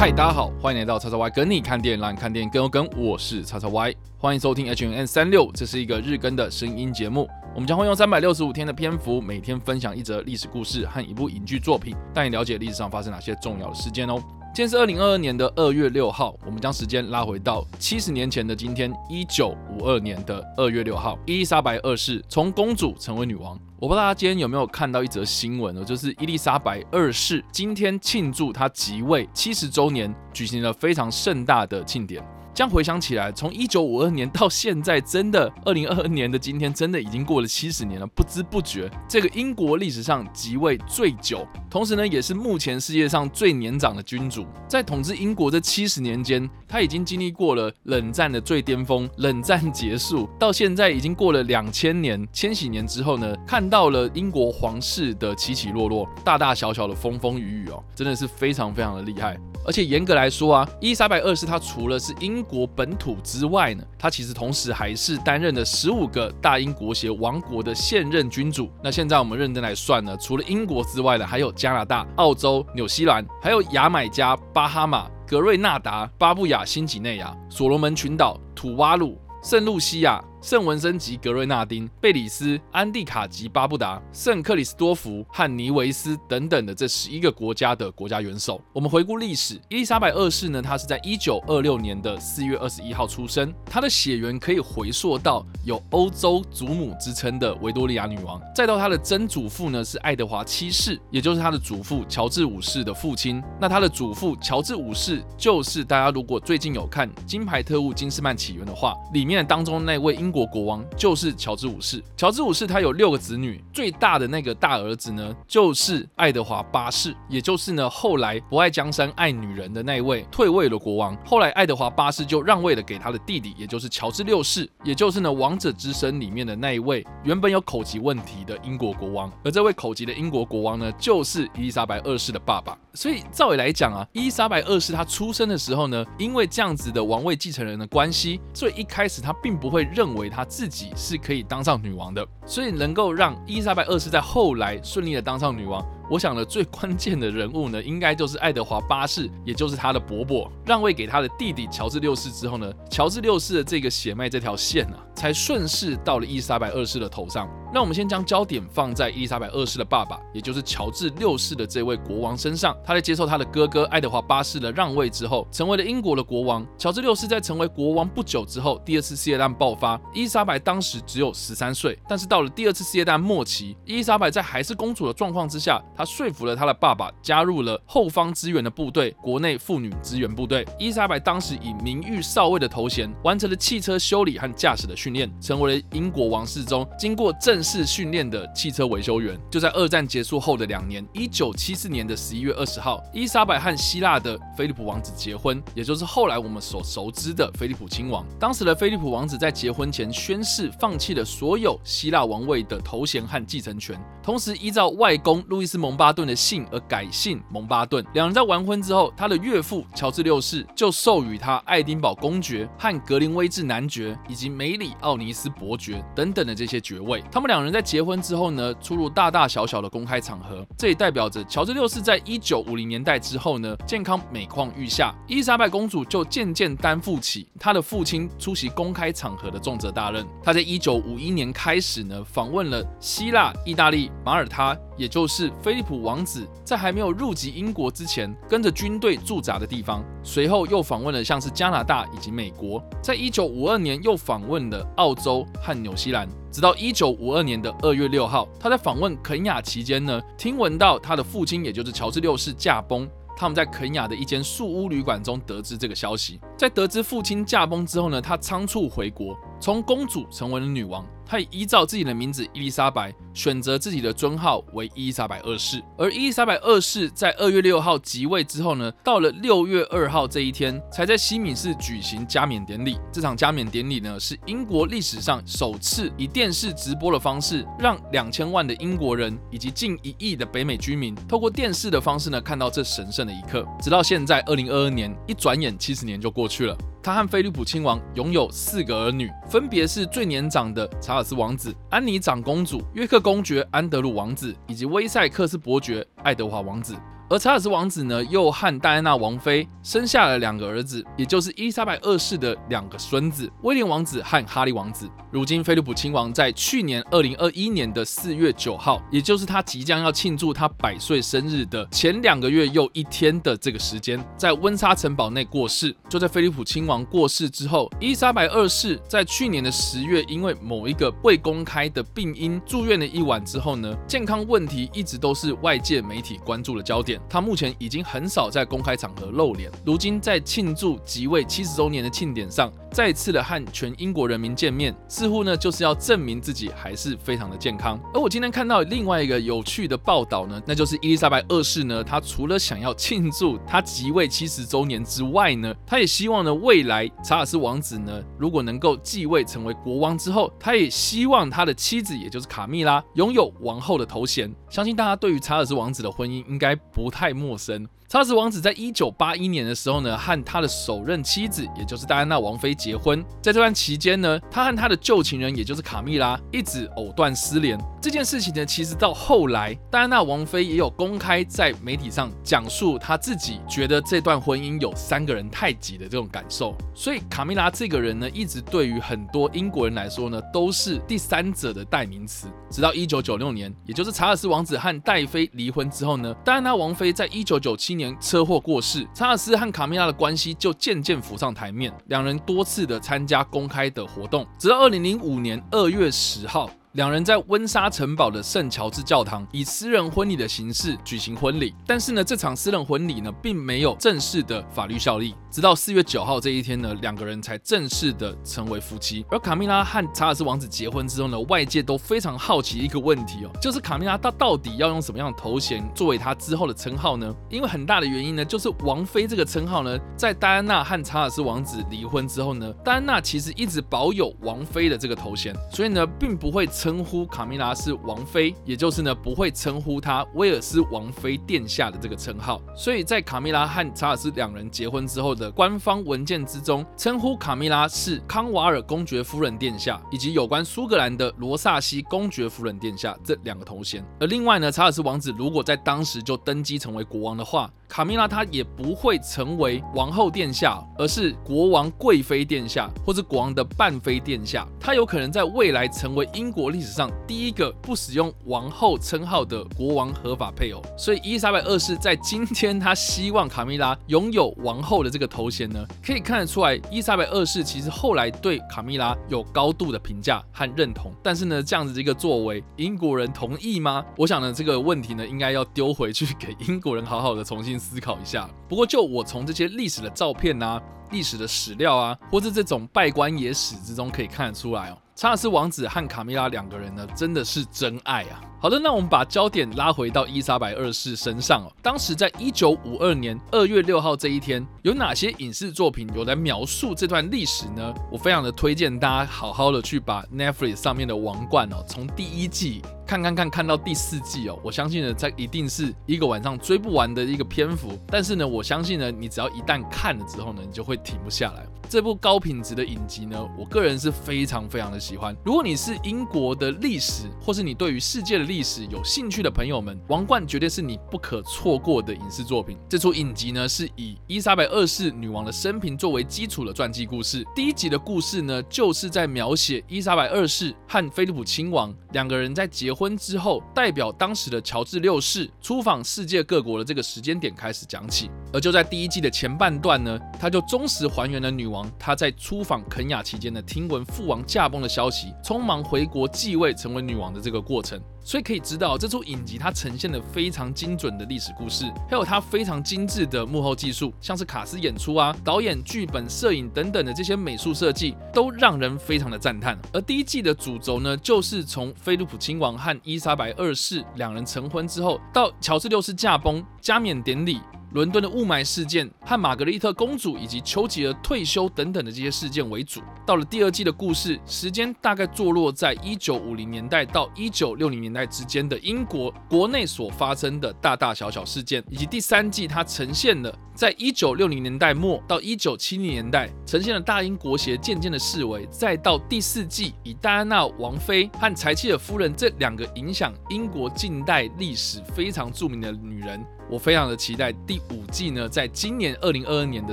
嗨，大家好，欢迎来到叉叉 Y 跟你看电影，让你看电影更有梗。我是叉叉 Y，欢迎收听 H N N 三六，这是一个日更的声音节目。我们将会用三百六十五天的篇幅，每天分享一则历史故事和一部影剧作品，带你了解历史上发生哪些重要的事件哦。今天是二零二二年的二月六号，我们将时间拉回到七十年前的今天，一九五二年的二月六号，伊丽莎白二世从公主成为女王。我不知道大家今天有没有看到一则新闻呢？就是伊丽莎白二世今天庆祝她即位七十周年，举行了非常盛大的庆典。这样回想起来，从一九五二年到现在，真的二零二二年的今天，真的已经过了七十年了。不知不觉，这个英国历史上即位最久，同时呢，也是目前世界上最年长的君主。在统治英国这七十年间，他已经经历过了冷战的最巅峰，冷战结束到现在已经过了两千年，千禧年之后呢，看到了英国皇室的起起落落，大大小小的风风雨雨哦，真的是非常非常的厉害。而且严格来说啊，伊丽莎白二世她除了是英国本土之外呢，他其实同时还是担任了十五个大英国协王国的现任君主。那现在我们认真来算呢，除了英国之外呢，还有加拿大、澳洲、纽西兰，还有牙买加、巴哈马、格瑞纳达、巴布亚新几内亚、所罗门群岛、土瓦鲁、圣露西亚。圣文森及格瑞纳丁、贝里斯、安蒂卡及巴布达、圣克里斯多福和尼维斯等等的这十一个国家的国家元首。我们回顾历史，伊丽莎白二世呢，她是在一九二六年的四月二十一号出生。她的血缘可以回溯到有欧洲祖母之称的维多利亚女王，再到她的曾祖父呢是爱德华七世，也就是她的祖父乔治五世的父亲。那她的祖父乔治五世就是大家如果最近有看《金牌特务金斯曼起源》的话，里面当中那位英。英国国王就是乔治五世。乔治五世他有六个子女，最大的那个大儿子呢，就是爱德华八世，也就是呢后来不爱江山爱女人的那一位退位的国王。后来爱德华八世就让位了给他的弟弟，也就是乔治六世，也就是呢王者之身里面的那一位原本有口疾问题的英国国王。而这位口疾的英国国王呢，就是伊丽莎白二世的爸爸。所以照理来讲啊，伊丽莎白二世他出生的时候呢，因为这样子的王位继承人的关系，所以一开始他并不会认为。为他自己是可以当上女王的，所以能够让伊丽莎白二世在后来顺利的当上女王。我想呢最关键的人物呢，应该就是爱德华八世，也就是他的伯伯，让位给他的弟弟乔治六世之后呢，乔治六世的这个血脉这条线啊，才顺势到了伊丽莎白二世的头上。那我们先将焦点放在伊丽莎白二世的爸爸，也就是乔治六世的这位国王身上。他在接受他的哥哥爱德华八世的让位之后，成为了英国的国王。乔治六世在成为国王不久之后，第二次世界大战爆发，伊丽莎白当时只有十三岁，但是到了第二次世界大战末期，伊丽莎白在还是公主的状况之下。他说服了他的爸爸，加入了后方支援的部队——国内妇女支援部队。伊丽莎白当时以名誉少尉的头衔，完成了汽车修理和驾驶的训练，成为了英国王室中经过正式训练的汽车维修员。就在二战结束后的两年，一九七四年的十一月二十号，伊莎白和希腊的菲利普王子结婚，也就是后来我们所熟知的菲利普亲王。当时的菲利普王子在结婚前宣誓，放弃了所有希腊王位的头衔和继承权，同时依照外公路易斯。蒙巴顿的姓而改姓蒙巴顿。两人在完婚之后，他的岳父乔治六世就授予他爱丁堡公爵和格林威治男爵以及梅里奥尼斯伯爵等等的这些爵位。他们两人在结婚之后呢，出入大大小小的公开场合，这也代表着乔治六世在一九五零年代之后呢，健康每况愈下。伊丽莎白公主就渐渐担负起她的父亲出席公开场合的重责大任。她在一九五一年开始呢，访问了希腊、意大利、马耳他，也就是菲利普王子在还没有入籍英国之前，跟着军队驻扎的地方。随后又访问了像是加拿大以及美国。在一九五二年又访问了澳洲和纽西兰。直到一九五二年的二月六号，他在访问肯雅期间呢，听闻到他的父亲，也就是乔治六世驾崩。他们在肯雅的一间树屋旅馆中得知这个消息。在得知父亲驾崩之后呢，他仓促回国，从公主成为了女王。他以依照自己的名字伊丽莎白，选择自己的尊号为伊丽莎白二世。而伊丽莎白二世在二月六号即位之后呢，到了六月二号这一天，才在西敏寺举行加冕典礼。这场加冕典礼呢，是英国历史上首次以电视直播的方式，让两千万的英国人以及近一亿的北美居民，透过电视的方式呢，看到这神圣的一刻。直到现在，二零二二年，一转眼七十年就过去了。他和菲利普亲王拥有四个儿女，分别是最年长的查尔斯王子、安妮长公主、约克公爵、安德鲁王子以及威塞克斯伯爵爱德华王子。而查尔斯王子呢，又和戴安娜王妃生下了两个儿子，也就是伊丽莎白二世的两个孙子——威廉王子和哈利王子。如今，菲利普亲王在去年二零二一年的四月九号，也就是他即将要庆祝他百岁生日的前两个月又一天的这个时间，在温莎城堡内过世。就在菲利普亲王过世之后，伊丽莎白二世在去年的十月，因为某一个未公开的病因住院了一晚之后呢，健康问题一直都是外界媒体关注的焦点。他目前已经很少在公开场合露脸。如今在庆祝即位七十周年的庆典上，再次的和全英国人民见面，似乎呢就是要证明自己还是非常的健康。而我今天看到另外一个有趣的报道呢，那就是伊丽莎白二世呢，她除了想要庆祝她即位七十周年之外呢，她也希望呢未来查尔斯王子呢，如果能够继位成为国王之后，他也希望他的妻子也就是卡蜜拉拥有王后的头衔。相信大家对于查尔斯王子的婚姻应该不太陌生。查尔斯王子在一九八一年的时候呢，和他的首任妻子，也就是戴安娜王妃结婚。在这段期间呢，他和他的旧情人，也就是卡蜜拉，一直藕断丝连。这件事情呢，其实到后来，戴安娜王妃也有公开在媒体上讲述他自己觉得这段婚姻有三个人太挤的这种感受。所以卡蜜拉这个人呢，一直对于很多英国人来说呢，都是第三者的代名词。直到一九九六年，也就是查尔斯王子和戴妃离婚之后呢，戴安娜王妃在一九九七年。车祸过世，查尔斯和卡米拉的关系就渐渐浮上台面，两人多次的参加公开的活动，直到二零零五年二月十号。两人在温莎城堡的圣乔治教堂以私人婚礼的形式举行婚礼，但是呢，这场私人婚礼呢，并没有正式的法律效力。直到四月九号这一天呢，两个人才正式的成为夫妻。而卡蜜拉和查尔斯王子结婚之后呢，外界都非常好奇一个问题哦，就是卡蜜拉她到底要用什么样的头衔作为她之后的称号呢？因为很大的原因呢，就是王妃这个称号呢，在戴安娜和查尔斯王子离婚之后呢，戴安娜其实一直保有王妃的这个头衔，所以呢，并不会。称呼卡蜜拉是王妃，也就是呢，不会称呼她威尔斯王妃殿下的这个称号。所以在卡蜜拉和查尔斯两人结婚之后的官方文件之中，称呼卡蜜拉是康瓦尔公爵夫人殿下，以及有关苏格兰的罗萨西公爵夫人殿下这两个头衔。而另外呢，查尔斯王子如果在当时就登基成为国王的话，卡蜜拉她也不会成为王后殿下，而是国王贵妃殿下，或是国王的半妃殿下。她有可能在未来成为英国历史上第一个不使用王后称号的国王合法配偶。所以伊丽莎白二世在今天，她希望卡米拉拥有王后的这个头衔呢，可以看得出来，伊丽莎白二世其实后来对卡米拉有高度的评价和认同。但是呢，这样子的一个作为，英国人同意吗？我想呢，这个问题呢，应该要丢回去给英国人好好的重新思考一下。不过，就我从这些历史的照片啊、历史的史料啊，或是这种稗官野史之中可以看得出来哦。查尔斯王子和卡米拉两个人呢，真的是真爱啊！好的，那我们把焦点拉回到伊莎白二世身上哦。当时在一九五二年二月六号这一天，有哪些影视作品有来描述这段历史呢？我非常的推荐大家好好的去把 Netflix 上面的《王冠》哦，从第一季看看看看到第四季哦。我相信呢，在一定是一个晚上追不完的一个篇幅。但是呢，我相信呢，你只要一旦看了之后呢，你就会停不下来。这部高品质的影集呢，我个人是非常非常的喜欢。如果你是英国的历史，或是你对于世界的历史有兴趣的朋友们，《王冠》绝对是你不可错过的影视作品。这出影集呢，是以伊莎白二世女王的生平作为基础的传记故事。第一集的故事呢，就是在描写伊莎白二世和菲利普亲王两个人在结婚婚之后，代表当时的乔治六世出访世界各国的这个时间点开始讲起。而就在第一季的前半段呢，他就忠实还原了女王。她在出访肯雅期间呢，听闻父王驾崩的消息，匆忙回国继位成为女王的这个过程。所以可以知道，这出影集它呈现了非常精准的历史故事，还有它非常精致的幕后技术，像是卡斯演出啊、导演、剧本、摄影等等的这些美术设计，都让人非常的赞叹。而第一季的主轴呢，就是从菲利普亲王和伊莎白二世两人成婚之后，到乔治六世驾崩、加冕典礼。伦敦的雾霾事件和玛格丽特公主以及丘吉尔退休等等的这些事件为主。到了第二季的故事，时间大概坐落在一九五零年代到一九六零年代之间的英国国内所发生的大大小小事件，以及第三季它呈现了在一九六零年代末到一九七零年代呈现了大英国协渐渐的式微，再到第四季以戴安娜王妃和柴契尔夫人这两个影响英国近代历史非常著名的女人。我非常的期待第五季呢，在今年二零二二年的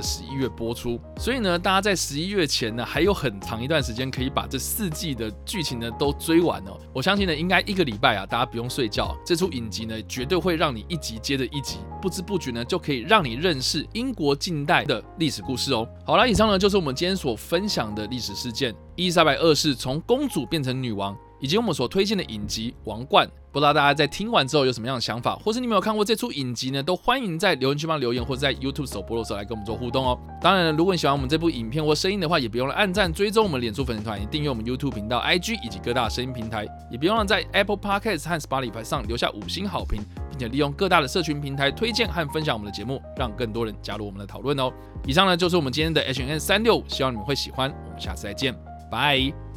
十一月播出。所以呢，大家在十一月前呢，还有很长一段时间可以把这四季的剧情呢都追完哦。我相信呢，应该一个礼拜啊，大家不用睡觉，这出影集呢绝对会让你一集接着一集，不知不觉呢就可以让你认识英国近代的历史故事哦。好啦，以上呢就是我们今天所分享的历史事件：伊丽莎白二世从公主变成女王。以及我们所推荐的影集《王冠》，不知道大家在听完之后有什么样的想法，或是你没有看过这出影集呢？都欢迎在留言区帮留言，或者在 YouTube 首播的时候来跟我们做互动哦。当然了，如果你喜欢我们这部影片或声音的话，也别忘了按赞、追踪我们脸书粉丝团，也订阅我们 YouTube 频道、IG 以及各大声音平台，也别忘了在 Apple Podcast 和 Spotify 上留下五星好评，并且利用各大的社群平台推荐和分享我们的节目，让更多人加入我们的讨论哦。以上呢就是我们今天的 H&M 365，希望你们会喜欢。我们下次再见，拜。